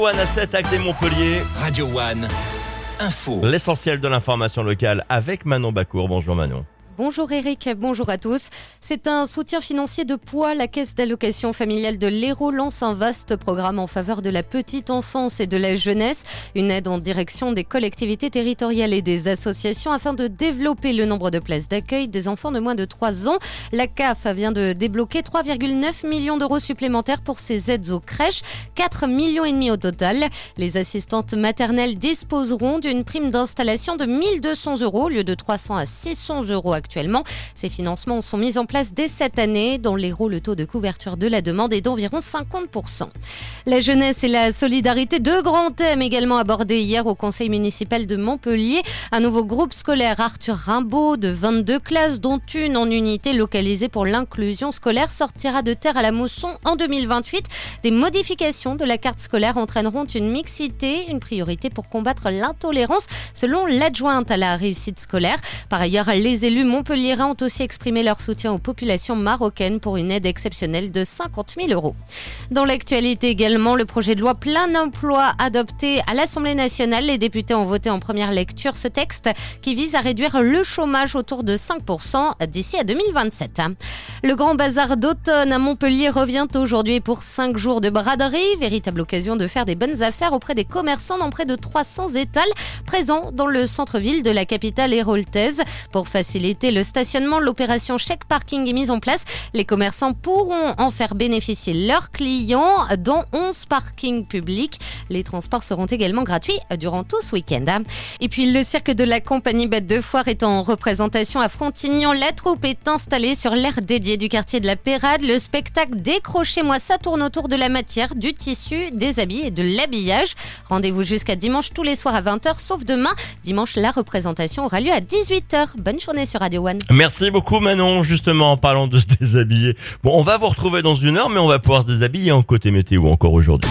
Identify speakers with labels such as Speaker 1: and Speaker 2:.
Speaker 1: One à 7 avec des Montpellier.
Speaker 2: Radio One, info.
Speaker 1: L'essentiel de l'information locale avec Manon Bacour. Bonjour Manon.
Speaker 3: Bonjour Eric, bonjour à tous. C'est un soutien financier de poids. La caisse d'allocation familiale de l'Hérault lance un vaste programme en faveur de la petite enfance et de la jeunesse. Une aide en direction des collectivités territoriales et des associations afin de développer le nombre de places d'accueil des enfants de moins de 3 ans. La CAF vient de débloquer 3,9 millions d'euros supplémentaires pour ses aides aux crèches, 4 millions et demi au total. Les assistantes maternelles disposeront d'une prime d'installation de 1200 euros au lieu de 300 à 600 euros actuellement. Ces financements sont mis en place dès cette année. Dans l'Hérault, le taux de couverture de la demande est d'environ 50%. La jeunesse et la solidarité, deux grands thèmes également abordés hier au conseil municipal de Montpellier. Un nouveau groupe scolaire Arthur Rimbaud de 22 classes, dont une en unité localisée pour l'inclusion scolaire, sortira de terre à la mousson en 2028. Des modifications de la carte scolaire entraîneront une mixité, une priorité pour combattre l'intolérance, selon l'adjointe à la réussite scolaire. Par ailleurs, les élus Montpellier ont aussi exprimé leur soutien aux populations marocaines pour une aide exceptionnelle de 50 000 euros. Dans l'actualité également, le projet de loi plein emploi adopté à l'Assemblée nationale, les députés ont voté en première lecture ce texte qui vise à réduire le chômage autour de 5% d'ici à 2027. Le grand bazar d'automne à Montpellier revient aujourd'hui pour 5 jours de braderie, véritable occasion de faire des bonnes affaires auprès des commerçants dans près de 300 étals présents dans le centre-ville de la capitale héroltaise. Pour le stationnement, l'opération chèque parking est mise en place. Les commerçants pourront en faire bénéficier leurs clients dans 11 parkings publics. Les transports seront également gratuits durant tout ce week-end. Et puis le cirque de la compagnie Bête de Foire est en représentation à Frontignan. La troupe est installée sur l'aire dédiée du quartier de la Pérade. Le spectacle Décrochez-moi, ça tourne autour de la matière, du tissu, des habits et de l'habillage. Rendez-vous jusqu'à dimanche tous les soirs à 20h, sauf demain. Dimanche, la représentation aura lieu à 18h. Bonne journée sur Radio One.
Speaker 1: Merci beaucoup Manon, justement en parlant de se déshabiller. Bon, on va vous retrouver dans une heure, mais on va pouvoir se déshabiller en côté météo encore aujourd'hui.